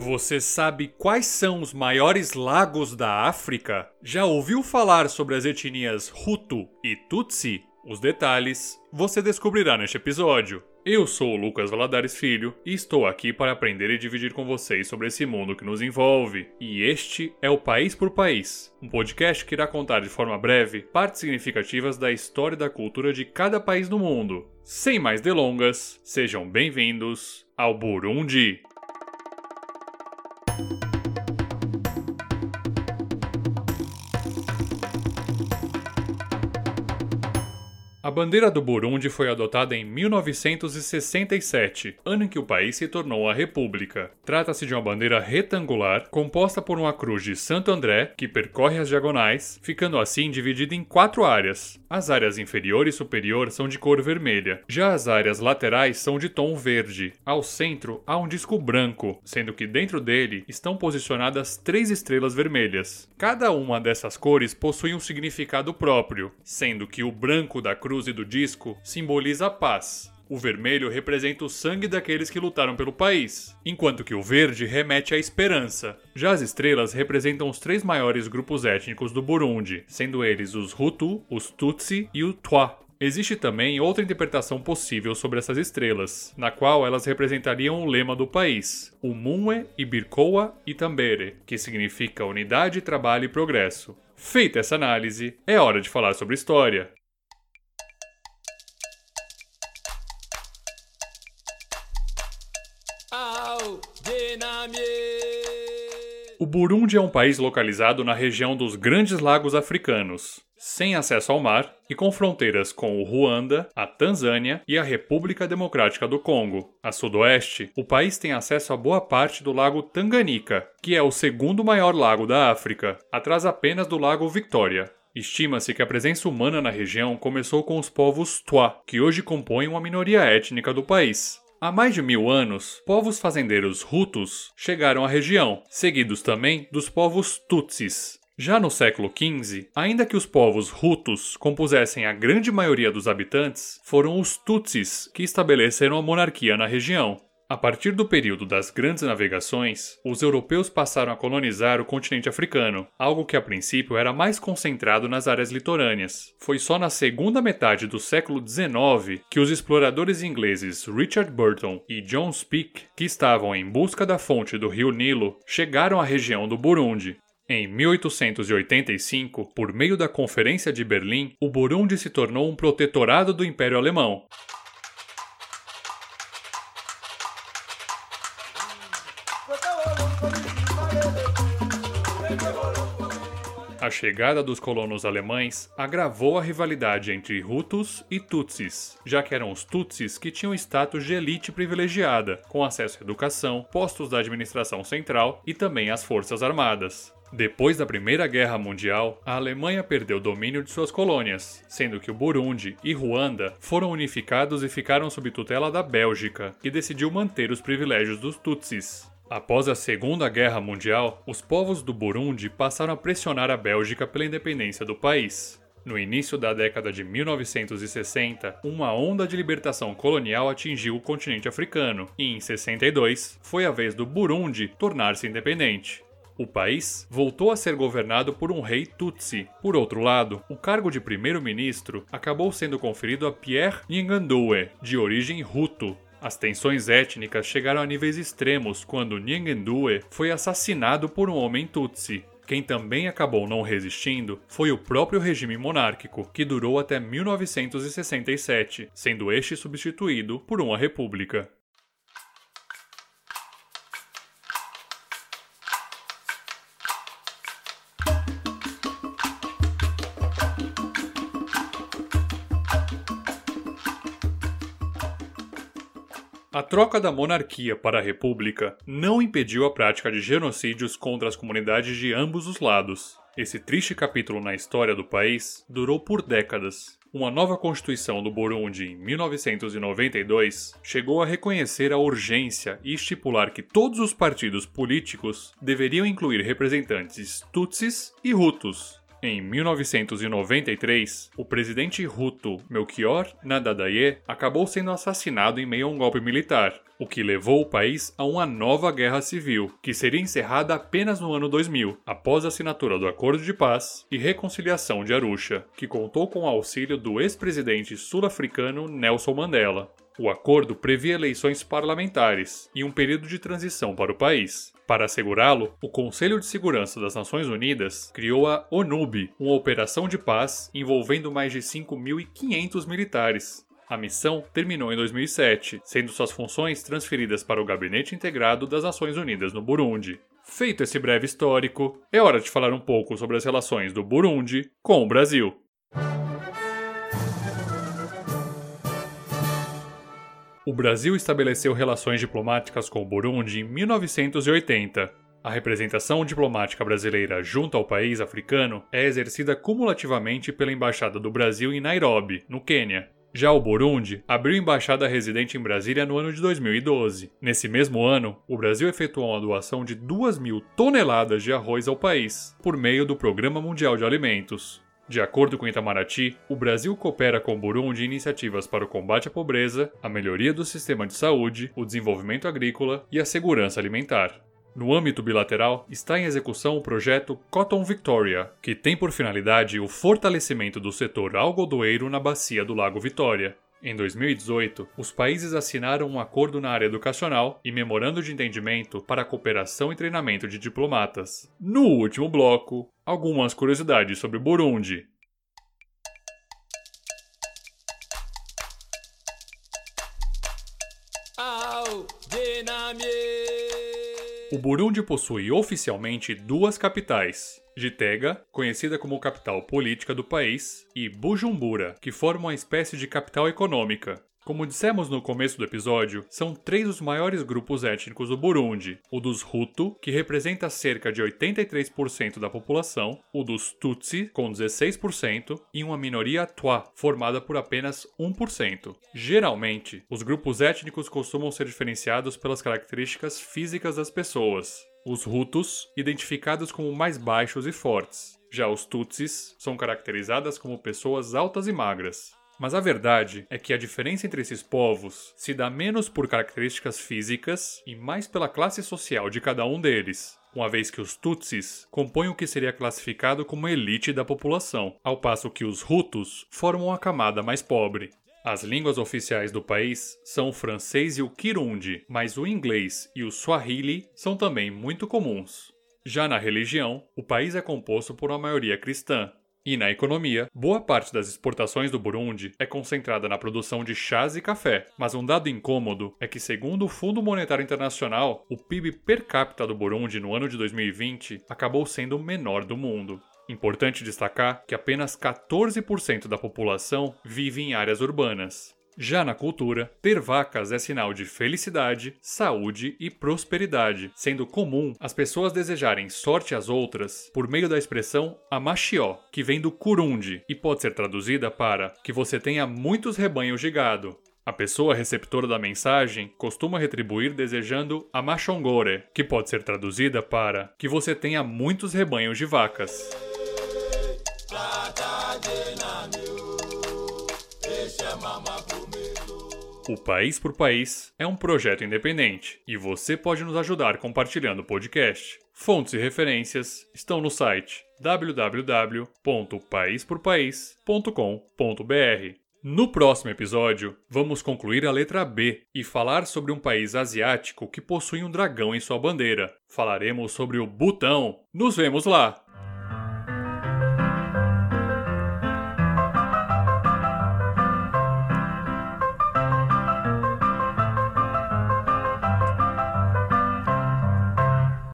Você sabe quais são os maiores lagos da África? Já ouviu falar sobre as etnias Hutu e Tutsi? Os detalhes você descobrirá neste episódio. Eu sou o Lucas Valadares Filho e estou aqui para aprender e dividir com vocês sobre esse mundo que nos envolve. E este é o País por País, um podcast que irá contar de forma breve partes significativas da história e da cultura de cada país do mundo. Sem mais delongas, sejam bem-vindos ao Burundi. A bandeira do Burundi foi adotada em 1967, ano em que o país se tornou a República. Trata-se de uma bandeira retangular, composta por uma cruz de Santo André, que percorre as diagonais, ficando assim dividida em quatro áreas. As áreas inferior e superior são de cor vermelha, já as áreas laterais são de tom verde. Ao centro há um disco branco, sendo que dentro dele estão posicionadas três estrelas vermelhas. Cada uma dessas cores possui um significado próprio, sendo que o branco da cruz e do disco simboliza a paz. O vermelho representa o sangue daqueles que lutaram pelo país, enquanto que o verde remete à esperança. Já as estrelas representam os três maiores grupos étnicos do Burundi, sendo eles os Hutu, os Tutsi e o Twa. Existe também outra interpretação possível sobre essas estrelas, na qual elas representariam o lema do país, o Munwe Ibirkoa Itambere, que significa unidade, trabalho e progresso. Feita essa análise, é hora de falar sobre história. O Burundi é um país localizado na região dos Grandes Lagos Africanos, sem acesso ao mar e com fronteiras com o Ruanda, a Tanzânia e a República Democrática do Congo. A sudoeste, o país tem acesso a boa parte do Lago Tanganica, que é o segundo maior lago da África, atrás apenas do Lago Victoria. Estima-se que a presença humana na região começou com os povos Twa, que hoje compõem uma minoria étnica do país. Há mais de mil anos, povos fazendeiros Hutus chegaram à região, seguidos também dos povos Tutsis. Já no século XV, ainda que os povos Hutus compusessem a grande maioria dos habitantes, foram os Tutsis que estabeleceram a monarquia na região. A partir do período das grandes navegações, os europeus passaram a colonizar o continente africano, algo que a princípio era mais concentrado nas áreas litorâneas. Foi só na segunda metade do século XIX que os exploradores ingleses Richard Burton e John Speke, que estavam em busca da fonte do rio Nilo, chegaram à região do Burundi. Em 1885, por meio da Conferência de Berlim, o Burundi se tornou um protetorado do Império Alemão. A chegada dos colonos alemães agravou a rivalidade entre Hutus e Tutsis, já que eram os Tutsis que tinham status de elite privilegiada, com acesso à educação, postos da administração central e também às forças armadas. Depois da Primeira Guerra Mundial, a Alemanha perdeu o domínio de suas colônias, sendo que o Burundi e Ruanda foram unificados e ficaram sob tutela da Bélgica, que decidiu manter os privilégios dos Tutsis. Após a Segunda Guerra Mundial, os povos do Burundi passaram a pressionar a Bélgica pela independência do país. No início da década de 1960, uma onda de libertação colonial atingiu o continente africano, e em 62 foi a vez do Burundi tornar-se independente. O país voltou a ser governado por um rei Tutsi. Por outro lado, o cargo de primeiro-ministro acabou sendo conferido a Pierre Nyangandoe, de origem Hutu, as tensões étnicas chegaram a níveis extremos quando Nyangendue foi assassinado por um homem Tutsi. Quem também acabou não resistindo foi o próprio regime monárquico, que durou até 1967, sendo este substituído por uma república. A troca da monarquia para a república não impediu a prática de genocídios contra as comunidades de ambos os lados. Esse triste capítulo na história do país durou por décadas. Uma nova Constituição do Burundi em 1992 chegou a reconhecer a urgência e estipular que todos os partidos políticos deveriam incluir representantes Tutsis e Hutus. Em 1993, o presidente Hutu Melchior Ndadaye acabou sendo assassinado em meio a um golpe militar, o que levou o país a uma nova guerra civil, que seria encerrada apenas no ano 2000, após a assinatura do Acordo de Paz e Reconciliação de Arusha, que contou com o auxílio do ex-presidente sul-africano Nelson Mandela. O acordo previa eleições parlamentares e um período de transição para o país. Para assegurá-lo, o Conselho de Segurança das Nações Unidas criou a ONUB, uma operação de paz envolvendo mais de 5.500 militares. A missão terminou em 2007, sendo suas funções transferidas para o Gabinete Integrado das Nações Unidas no Burundi. Feito esse breve histórico, é hora de falar um pouco sobre as relações do Burundi com o Brasil. O Brasil estabeleceu relações diplomáticas com o Burundi em 1980. A representação diplomática brasileira junto ao país africano é exercida cumulativamente pela Embaixada do Brasil em Nairobi, no Quênia. Já o Burundi abriu embaixada residente em Brasília no ano de 2012. Nesse mesmo ano, o Brasil efetuou uma doação de 2 mil toneladas de arroz ao país, por meio do Programa Mundial de Alimentos. De acordo com Itamaraty, o Brasil coopera com o Burundi em iniciativas para o combate à pobreza, a melhoria do sistema de saúde, o desenvolvimento agrícola e a segurança alimentar. No âmbito bilateral, está em execução o projeto Cotton Victoria, que tem por finalidade o fortalecimento do setor algodoeiro na bacia do Lago Vitória, em 2018, os países assinaram um acordo na área educacional e memorando de entendimento para a cooperação e treinamento de diplomatas. No último bloco, algumas curiosidades sobre Burundi. O Burundi possui oficialmente duas capitais, Gitega, conhecida como capital política do país, e Bujumbura, que forma uma espécie de capital econômica. Como dissemos no começo do episódio, são três os maiores grupos étnicos do Burundi: o dos Hutu, que representa cerca de 83% da população, o dos Tutsi, com 16%, e uma minoria Twa, formada por apenas 1%. Geralmente, os grupos étnicos costumam ser diferenciados pelas características físicas das pessoas, os Hutus, identificados como mais baixos e fortes. Já os Tutsis são caracterizadas como pessoas altas e magras. Mas a verdade é que a diferença entre esses povos se dá menos por características físicas e mais pela classe social de cada um deles, uma vez que os Tutsis compõem o que seria classificado como elite da população, ao passo que os Hutus formam a camada mais pobre. As línguas oficiais do país são o francês e o Kirundi, mas o inglês e o Swahili são também muito comuns. Já na religião, o país é composto por uma maioria cristã. E na economia, boa parte das exportações do Burundi é concentrada na produção de chás e café. Mas um dado incômodo é que, segundo o Fundo Monetário Internacional, o PIB per capita do Burundi no ano de 2020 acabou sendo o menor do mundo. Importante destacar que apenas 14% da população vive em áreas urbanas. Já na cultura, ter vacas é sinal de felicidade, saúde e prosperidade, sendo comum as pessoas desejarem sorte às outras por meio da expressão amachió, que vem do kurundi e pode ser traduzida para que você tenha muitos rebanhos de gado. A pessoa receptora da mensagem costuma retribuir desejando amachongore, que pode ser traduzida para que você tenha muitos rebanhos de vacas. O País por País é um projeto independente e você pode nos ajudar compartilhando o podcast. Fontes e referências estão no site www.paisporpaís.com.br. No próximo episódio, vamos concluir a letra B e falar sobre um país asiático que possui um dragão em sua bandeira. Falaremos sobre o Butão. Nos vemos lá!